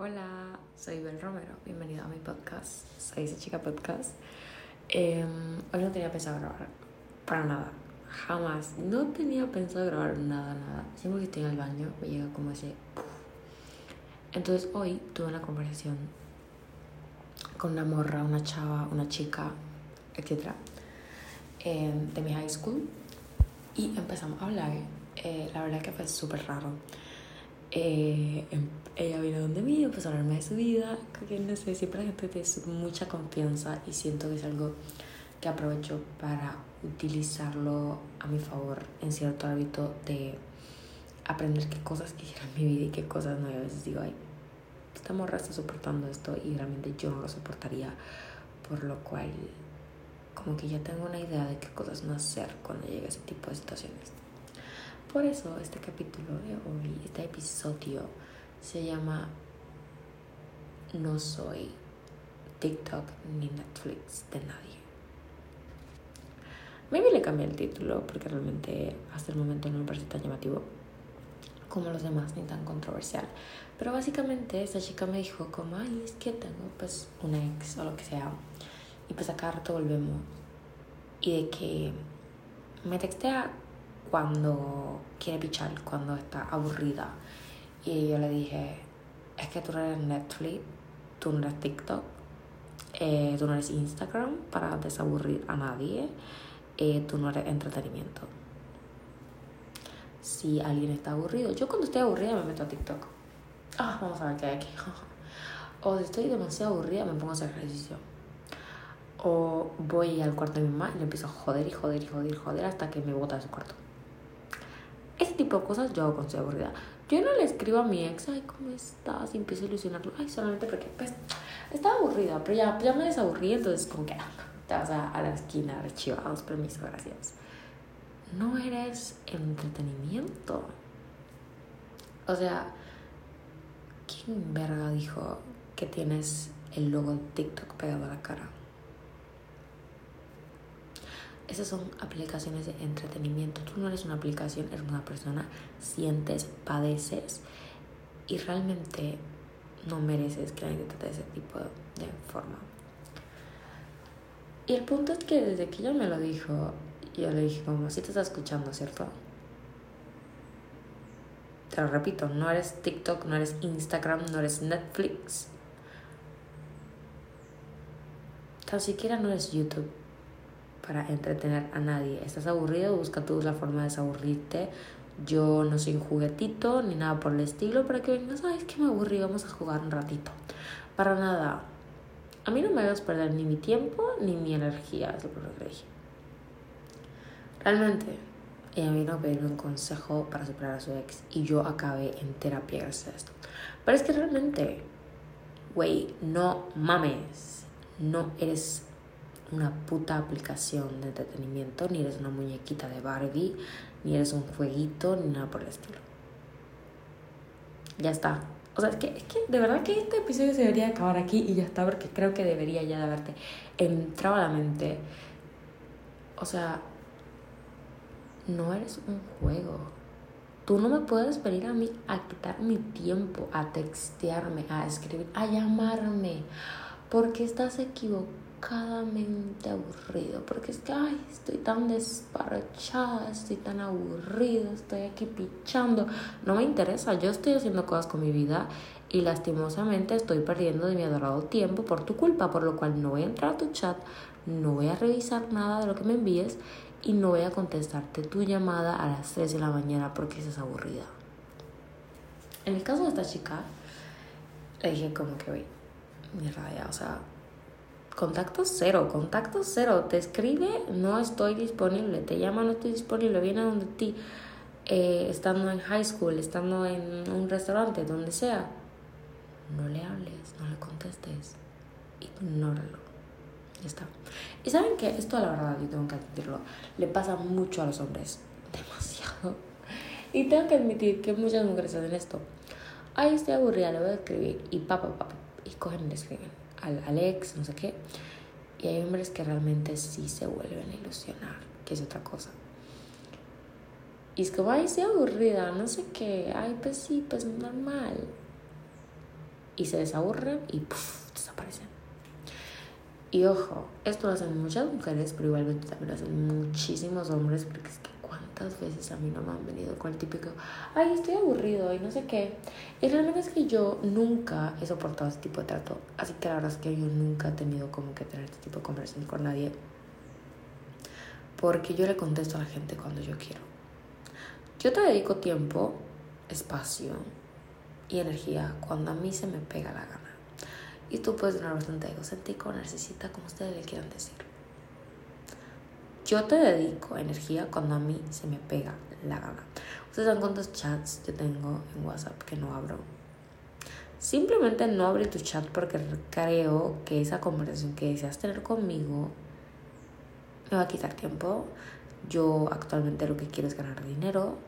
Hola, soy Bel Romero. Bienvenido a mi podcast. Soy esa chica podcast. Eh, hoy no tenía pensado grabar para nada. Jamás. No tenía pensado grabar nada, nada. Siempre que estoy en el baño me llega como ese. Entonces hoy tuve una conversación con una morra, una chava, una chica, etc. Eh, de mi high school. Y empezamos a hablar. Eh, la verdad que fue súper raro. Eh, em, ella vino donde mí, empezó a hablarme de su vida, que no sé, siempre la gente tiene mucha confianza y siento que es algo que aprovecho para utilizarlo a mi favor en cierto hábito de aprender qué cosas quisiera en mi vida y qué cosas no. Y a veces digo, ay, esta morra está soportando esto y realmente yo no lo soportaría, por lo cual como que ya tengo una idea de qué cosas no hacer cuando llegue ese tipo de situaciones. Por eso este capítulo de hoy, este episodio, se llama No soy TikTok ni Netflix de nadie. Maybe le cambié el título porque realmente hasta el momento no me parece tan llamativo como los demás ni tan controversial. Pero básicamente esta chica me dijo como, ay, es que tengo pues un ex o lo que sea. Y pues acá rato volvemos. Y de que me textea cuando quiere pichar, cuando está aburrida. Y yo le dije, es que tú no eres Netflix, tú no eres TikTok, eh, tú no eres Instagram para desaburrir a nadie, eh, tú no eres entretenimiento. Si alguien está aburrido, yo cuando estoy aburrida me meto a TikTok. Ah, vamos a ver qué hay aquí. o estoy demasiado aburrida me pongo a hacer ejercicio. O voy al cuarto de mi mamá y le empiezo a joder y joder y joder y joder hasta que me bota de su cuarto. Tipo de cosas yo hago cuando estoy aburrida. Yo no le escribo a mi ex, ay, ¿cómo estás? Y empiezo a ilusionarlo. Ay, solamente porque, pues, estaba aburrida, pero ya, ya me desaburrí, entonces como que ah, te vas a, a la esquina, archivados, permiso, gracias. No eres entretenimiento. O sea, ¿quién verga dijo que tienes el logo de TikTok pegado a la cara? Esas son aplicaciones de entretenimiento. Tú no eres una aplicación, eres una persona, sientes, padeces y realmente no mereces que alguien te trate de ese tipo de forma. Y el punto es que desde que ella me lo dijo, yo le dije como, si te está escuchando, ¿cierto? Te lo repito, no eres TikTok, no eres Instagram, no eres Netflix. Tan siquiera no eres YouTube para entretener a nadie. ¿Estás aburrido? Busca tú la forma de desaburrirte. Yo no soy un juguetito ni nada por el estilo para que vengas, ay, es que me aburrí, vamos a jugar un ratito. Para nada. A mí no me hagas perder ni mi tiempo ni mi energía, es lo que dije. Realmente, ella vino a pedirme un consejo para superar a su ex y yo acabé en terapia gracias a esto. Pero es que realmente, güey, no mames, no eres una puta aplicación de entretenimiento, ni eres una muñequita de Barbie, ni eres un jueguito, ni nada por el estilo. Ya está. O sea, es que, es que de verdad que este episodio se debería acabar aquí y ya está, porque creo que debería ya de haberte entrado a la mente. O sea, no eres un juego. Tú no me puedes venir a mí a quitar mi tiempo, a textearme, a escribir, a llamarme, porque estás equivocado mente aburrido, porque es que, ay, estoy tan desparchada, estoy tan aburrido, estoy aquí pichando. No me interesa, yo estoy haciendo cosas con mi vida y lastimosamente estoy perdiendo de mi adorado tiempo por tu culpa, por lo cual no voy a entrar a tu chat, no voy a revisar nada de lo que me envíes y no voy a contestarte tu llamada a las 3 de la mañana porque estás aburrida. En el caso de esta chica, le dije como que, mi raya, o sea, contacto cero, contacto cero. Te escribe, no estoy disponible. Te llama, no estoy disponible. Viene donde ti, eh, estando en high school, estando en un restaurante, donde sea. No le hables, no le contestes. Ignóralo. Ya está. Y saben que esto, la verdad, yo tengo que admitirlo, le pasa mucho a los hombres. Demasiado. Y tengo que admitir que muchas mujeres hacen esto. Ay, estoy aburrida, le voy a escribir. Y papá, papá. Y cogen y le escriben al, no sé qué. Y hay hombres que realmente sí se vuelven a ilusionar, que es otra cosa. Y es como, ay, estoy aburrida, no sé qué, ay, pues sí, pues normal. y se desaburren y desaparecen. Y ojo, esto lo hacen muchas mujeres, pero igualmente también lo hacen muchísimos hombres, porque es que cuántas veces a mí no me han venido con el típico, ay, estoy aburrido y no sé qué. Y realmente es que yo nunca he soportado ese tipo de trato, así que la verdad es que yo nunca he tenido como que tener este tipo de conversación con nadie, porque yo le contesto a la gente cuando yo quiero. Yo te dedico tiempo, espacio y energía cuando a mí se me pega la gana. Y tú puedes tener bastante egocéntrico, necesita, como ustedes le quieran decir. Yo te dedico energía cuando a mí se me pega la gana. Ustedes saben cuántos chats yo tengo en WhatsApp que no abro. Simplemente no abrí tu chat porque creo que esa conversación que deseas tener conmigo me va a quitar tiempo. Yo actualmente lo que quiero es ganar dinero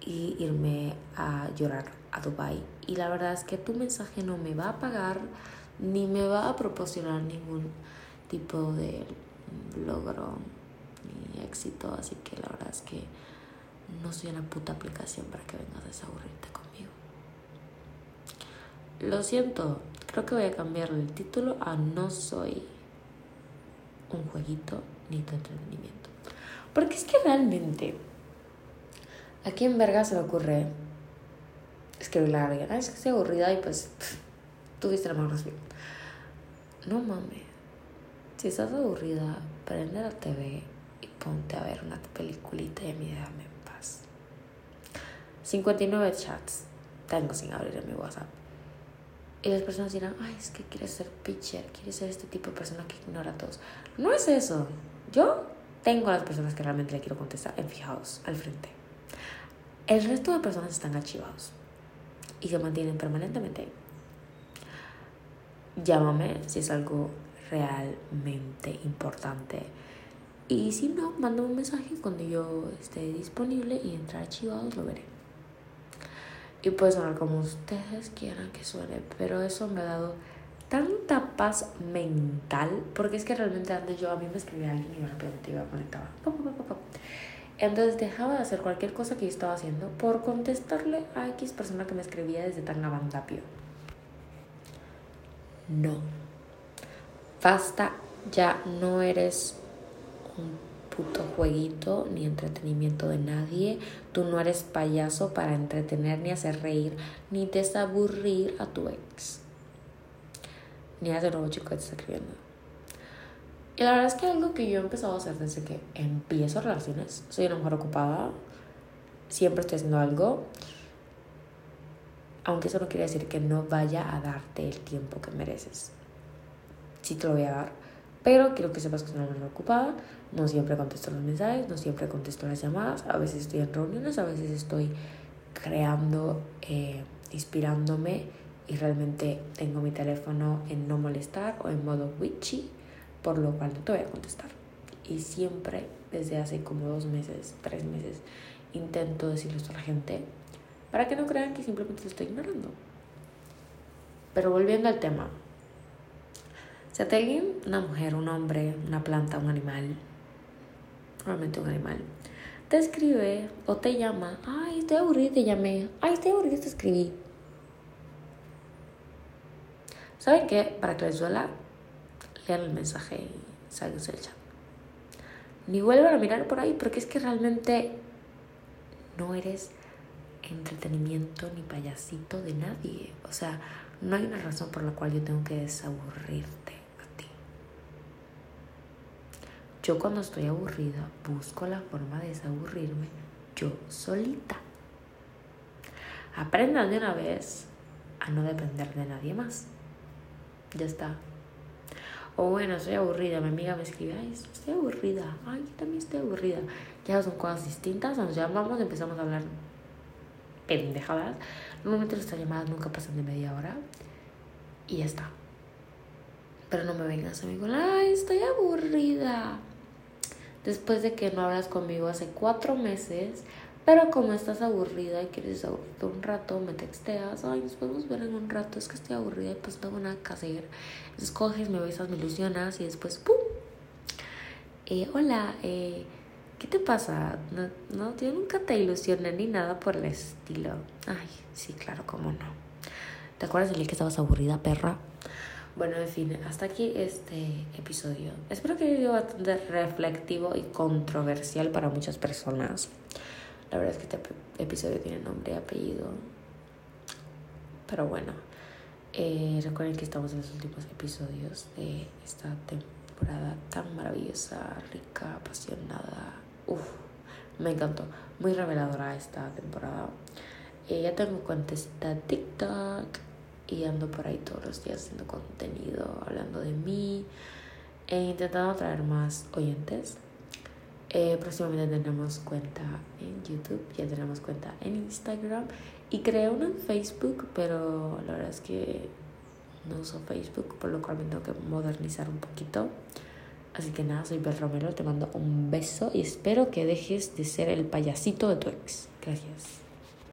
y irme a llorar a Dubai y la verdad es que tu mensaje no me va a pagar ni me va a proporcionar ningún tipo de logro ni éxito así que la verdad es que no soy una puta aplicación para que vengas a desaburrirte conmigo lo siento creo que voy a cambiar el título a no soy un jueguito ni tu entretenimiento porque es que realmente ¿A quién verga se le ocurre escribirle a alguien? es que estoy aburrida y pues tuviste la mano. No mames. Si estás aburrida, prende la TV y ponte a ver una peliculita y mi déjame en paz. 59 chats tengo sin abrir en mi WhatsApp. Y las personas dirán, ay, es que quieres ser pitcher, quieres ser este tipo de persona que ignora a todos. No es eso. Yo tengo a las personas que realmente le quiero contestar en fijados al frente. El resto de personas están archivados y se mantienen permanentemente. Llámame si es algo realmente importante. Y si no, mándame un mensaje cuando yo esté disponible y entre archivados lo veré. Y puede sonar como ustedes quieran que suene, pero eso me ha dado tanta paz mental, porque es que realmente antes yo a mí me escribía alguien y yo repente iba conectaba. Entonces dejaba de hacer cualquier cosa que yo estaba haciendo por contestarle a X persona que me escribía desde tan Tangamandapio. No. Basta, ya no eres un puto jueguito ni entretenimiento de nadie. Tú no eres payaso para entretener ni hacer reír ni desaburrir a tu ex. Ni a ese nuevo chico que te está escribiendo. Y la verdad es que algo que yo he empezado a hacer desde que empiezo relaciones, soy una mujer ocupada, siempre estoy haciendo algo, aunque eso no quiere decir que no vaya a darte el tiempo que mereces. Sí te lo voy a dar, pero quiero que sepas que soy una mujer ocupada, no siempre contesto los mensajes, no siempre contesto las llamadas, a veces estoy en reuniones, a veces estoy creando, eh, inspirándome y realmente tengo mi teléfono en no molestar o en modo witchy por lo cual no te voy a contestar. Y siempre, desde hace como dos meses, tres meses, intento decirle esto a la gente para que no crean que simplemente lo estoy ignorando. Pero volviendo al tema, si te alguien, una mujer, un hombre, una planta, un animal, normalmente un animal, te escribe o te llama, ay, estoy aburrido, te llamé, ay, estoy aburrido, te escribí. ¿Saben qué? Para que les duela, el mensaje y salgas del chat. Ni vuelvan a mirar por ahí porque es que realmente no eres entretenimiento ni payasito de nadie. O sea, no hay una razón por la cual yo tengo que desaburrirte a ti. Yo cuando estoy aburrida busco la forma de desaburrirme yo solita. Aprendan de una vez a no depender de nadie más. Ya está. O bueno, estoy aburrida. Mi amiga me escribe, ay, estoy aburrida. Ay, yo también estoy aburrida. Ya son cosas distintas. Nos llamamos, empezamos a hablar pendejadas. Normalmente nuestras llamadas nunca pasan de media hora. Y ya está. Pero no me vengas, amigo. Ay, estoy aburrida. Después de que no hablas conmigo hace cuatro meses, pero como estás aburrida y quieres aburrirte un rato, me texteas, ay, nos podemos ver en un rato, es que estoy aburrida y pues no tengo nada que hacer. Entonces coges, me besas, me ilusionas y después, ¡pum! Eh, hola, eh, ¿qué te pasa? No, no, yo nunca te ilusioné ni nada por el estilo. Ay, sí, claro, cómo no. ¿Te acuerdas el que estabas aburrida, perra? Bueno, en fin, hasta aquí este episodio. Espero que haya sido bastante reflectivo y controversial para muchas personas. La verdad es que este episodio tiene nombre y apellido. Pero bueno, eh, recuerden que estamos en los últimos episodios de esta temporada tan maravillosa, rica, apasionada. Uf, me encantó. Muy reveladora esta temporada. Eh, ya tengo cuentecita TikTok y ando por ahí todos los días haciendo contenido, hablando de mí e intentando traer más oyentes. Eh, próximamente tendremos cuenta en YouTube, ya tenemos cuenta en Instagram y creé una en Facebook, pero la verdad es que no uso Facebook, por lo cual me tengo que modernizar un poquito. Así que nada, soy Bel Romero, te mando un beso y espero que dejes de ser el payasito de tu ex. Gracias.